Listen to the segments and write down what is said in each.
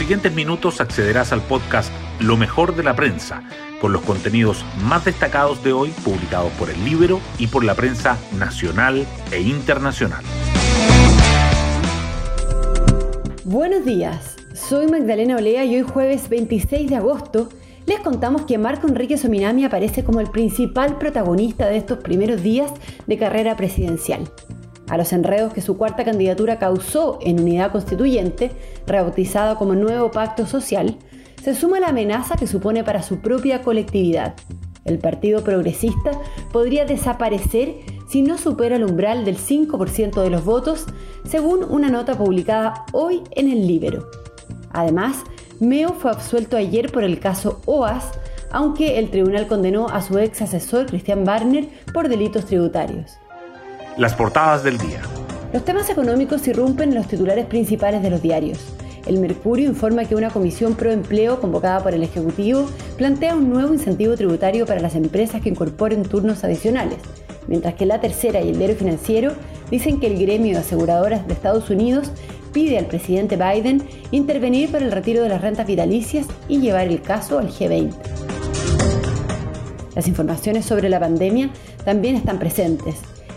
siguientes minutos accederás al podcast Lo mejor de la prensa, con los contenidos más destacados de hoy publicados por el Libro y por la prensa nacional e internacional. Buenos días, soy Magdalena Olea y hoy jueves 26 de agosto les contamos que Marco Enrique Sominami aparece como el principal protagonista de estos primeros días de carrera presidencial. A los enredos que su cuarta candidatura causó en unidad constituyente, rebautizada como Nuevo Pacto Social, se suma la amenaza que supone para su propia colectividad. El Partido Progresista podría desaparecer si no supera el umbral del 5% de los votos, según una nota publicada hoy en el Libero. Además, Meo fue absuelto ayer por el caso OAS, aunque el tribunal condenó a su ex asesor Christian Barner por delitos tributarios. Las portadas del día. Los temas económicos irrumpen en los titulares principales de los diarios. El Mercurio informa que una comisión pro empleo convocada por el Ejecutivo plantea un nuevo incentivo tributario para las empresas que incorporen turnos adicionales, mientras que la tercera y el diario financiero dicen que el gremio de aseguradoras de Estados Unidos pide al presidente Biden intervenir para el retiro de las rentas vitalicias y llevar el caso al G20. Las informaciones sobre la pandemia también están presentes.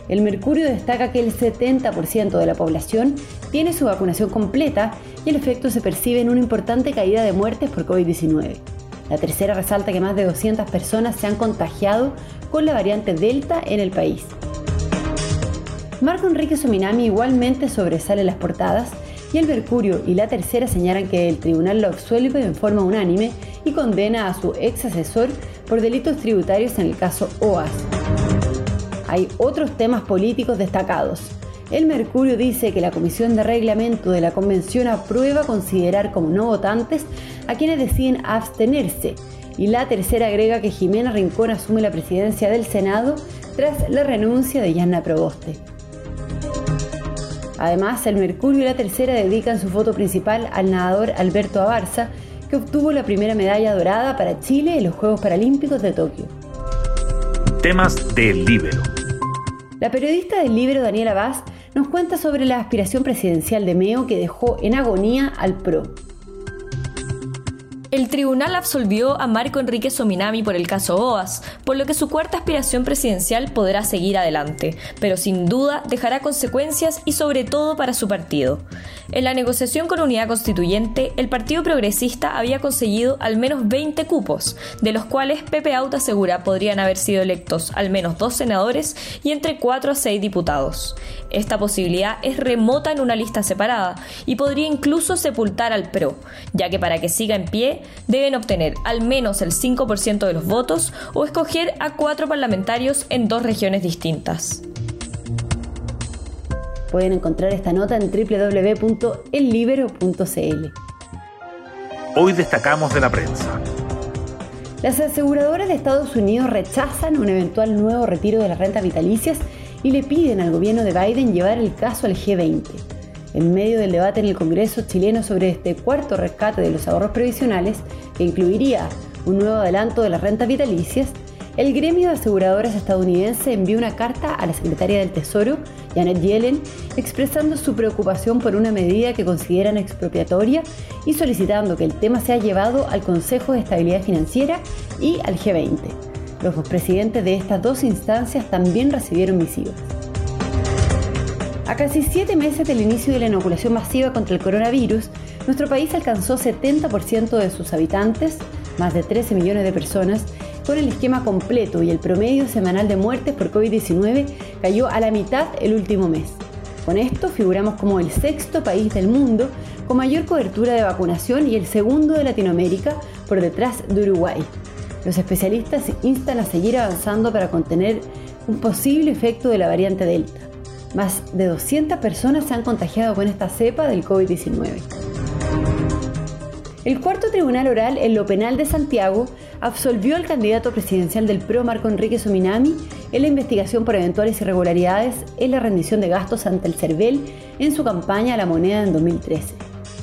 El Mercurio destaca que el 70% de la población tiene su vacunación completa y el efecto se percibe en una importante caída de muertes por COVID-19. La tercera resalta que más de 200 personas se han contagiado con la variante Delta en el país. Marco Enrique Sominami igualmente sobresale las portadas y el Mercurio y la tercera señalan que el tribunal lo absuelve en forma unánime y condena a su ex asesor por delitos tributarios en el caso OAS. Hay otros temas políticos destacados. El Mercurio dice que la Comisión de Reglamento de la Convención aprueba considerar como no votantes a quienes deciden abstenerse. Y la tercera agrega que Jimena Rincón asume la presidencia del Senado tras la renuncia de Yanna Proboste. Además, el Mercurio y la tercera dedican su foto principal al nadador Alberto Abarza, que obtuvo la primera medalla dorada para Chile en los Juegos Paralímpicos de Tokio. Temas del Libro. La periodista del Libro Daniela Vaz nos cuenta sobre la aspiración presidencial de Meo que dejó en agonía al PRO. El tribunal absolvió a Marco Enrique Sominami por el caso OAS, por lo que su cuarta aspiración presidencial podrá seguir adelante, pero sin duda dejará consecuencias y sobre todo para su partido. En la negociación con Unidad Constituyente, el Partido Progresista había conseguido al menos 20 cupos, de los cuales Pepe Auta asegura podrían haber sido electos al menos dos senadores y entre 4 a 6 diputados. Esta posibilidad es remota en una lista separada y podría incluso sepultar al PRO, ya que para que siga en pie deben obtener al menos el 5% de los votos o escoger a cuatro parlamentarios en dos regiones distintas. Pueden encontrar esta nota en www.ellibero.cl. Hoy destacamos de la prensa. Las aseguradoras de Estados Unidos rechazan un eventual nuevo retiro de las rentas vitalicias y le piden al gobierno de Biden llevar el caso al G20 en medio del debate en el Congreso chileno sobre este cuarto rescate de los ahorros previsionales, que incluiría un nuevo adelanto de las rentas vitalicias, el gremio de aseguradoras estadounidense envió una carta a la secretaria del Tesoro, Janet Yellen, expresando su preocupación por una medida que consideran expropiatoria y solicitando que el tema sea llevado al Consejo de Estabilidad Financiera y al G20. Los presidentes de estas dos instancias también recibieron misivas. A casi siete meses del inicio de la inoculación masiva contra el coronavirus, nuestro país alcanzó 70% de sus habitantes, más de 13 millones de personas, con el esquema completo y el promedio semanal de muertes por COVID-19 cayó a la mitad el último mes. Con esto figuramos como el sexto país del mundo con mayor cobertura de vacunación y el segundo de Latinoamérica por detrás de Uruguay. Los especialistas instan a seguir avanzando para contener un posible efecto de la variante Delta. Más de 200 personas se han contagiado con esta cepa del COVID-19. El cuarto tribunal oral en lo penal de Santiago absolvió al candidato presidencial del PRO Marco Enrique Sominami en la investigación por eventuales irregularidades en la rendición de gastos ante el CERVEL en su campaña a la moneda en 2013.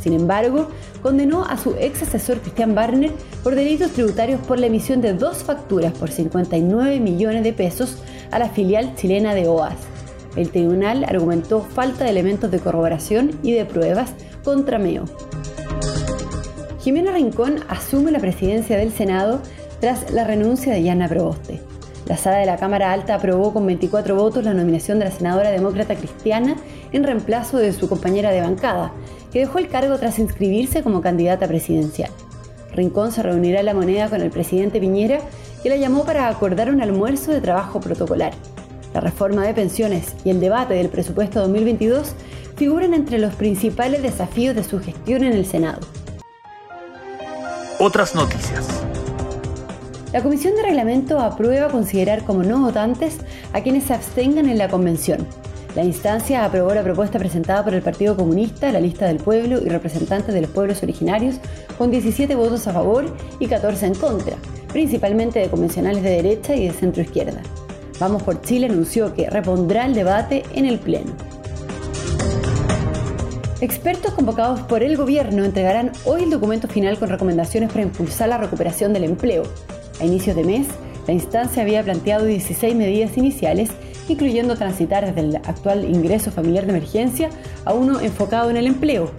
Sin embargo, condenó a su ex asesor Cristian Barner por delitos tributarios por la emisión de dos facturas por 59 millones de pesos a la filial chilena de OAS el tribunal argumentó falta de elementos de corroboración y de pruebas contra Meo. Jimena Rincón asume la presidencia del Senado tras la renuncia de Yana Proboste. La sala de la Cámara Alta aprobó con 24 votos la nominación de la senadora demócrata cristiana en reemplazo de su compañera de bancada, que dejó el cargo tras inscribirse como candidata presidencial. Rincón se reunirá en la moneda con el presidente Piñera, que la llamó para acordar un almuerzo de trabajo protocolar. La reforma de pensiones y el debate del presupuesto 2022 figuran entre los principales desafíos de su gestión en el Senado. Otras noticias. La Comisión de Reglamento aprueba considerar como no votantes a quienes se abstengan en la convención. La instancia aprobó la propuesta presentada por el Partido Comunista, la lista del pueblo y representantes de los pueblos originarios con 17 votos a favor y 14 en contra, principalmente de convencionales de derecha y de centro izquierda. Vamos por Chile anunció que repondrá el debate en el Pleno. Expertos convocados por el gobierno entregarán hoy el documento final con recomendaciones para impulsar la recuperación del empleo. A inicios de mes, la instancia había planteado 16 medidas iniciales, incluyendo transitar desde el actual ingreso familiar de emergencia a uno enfocado en el empleo.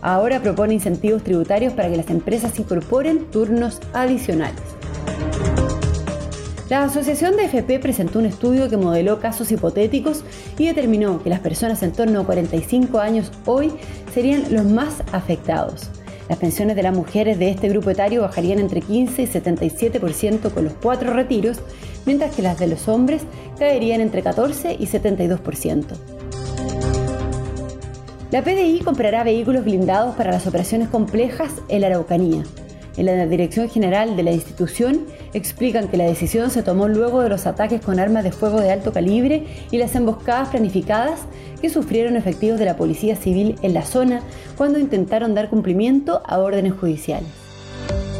Ahora propone incentivos tributarios para que las empresas incorporen turnos adicionales. La Asociación de FP presentó un estudio que modeló casos hipotéticos y determinó que las personas en torno a 45 años hoy serían los más afectados. Las pensiones de las mujeres de este grupo etario bajarían entre 15 y 77% con los cuatro retiros, mientras que las de los hombres caerían entre 14 y 72%. La PDI comprará vehículos blindados para las operaciones complejas en la Araucanía. En la Dirección General de la institución explican que la decisión se tomó luego de los ataques con armas de fuego de alto calibre y las emboscadas planificadas que sufrieron efectivos de la Policía Civil en la zona cuando intentaron dar cumplimiento a órdenes judiciales.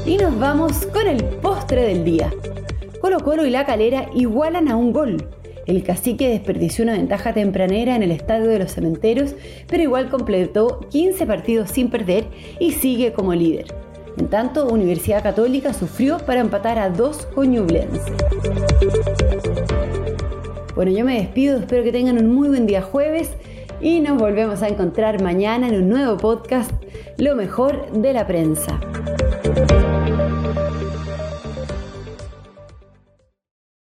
Y nos vamos con el postre del día. Colo Colo y La Calera igualan a un gol. El cacique desperdició una ventaja tempranera en el estadio de los cementeros, pero igual completó 15 partidos sin perder y sigue como líder. En tanto, Universidad Católica sufrió para empatar a dos con Bueno, yo me despido, espero que tengan un muy buen día jueves y nos volvemos a encontrar mañana en un nuevo podcast, Lo mejor de la prensa.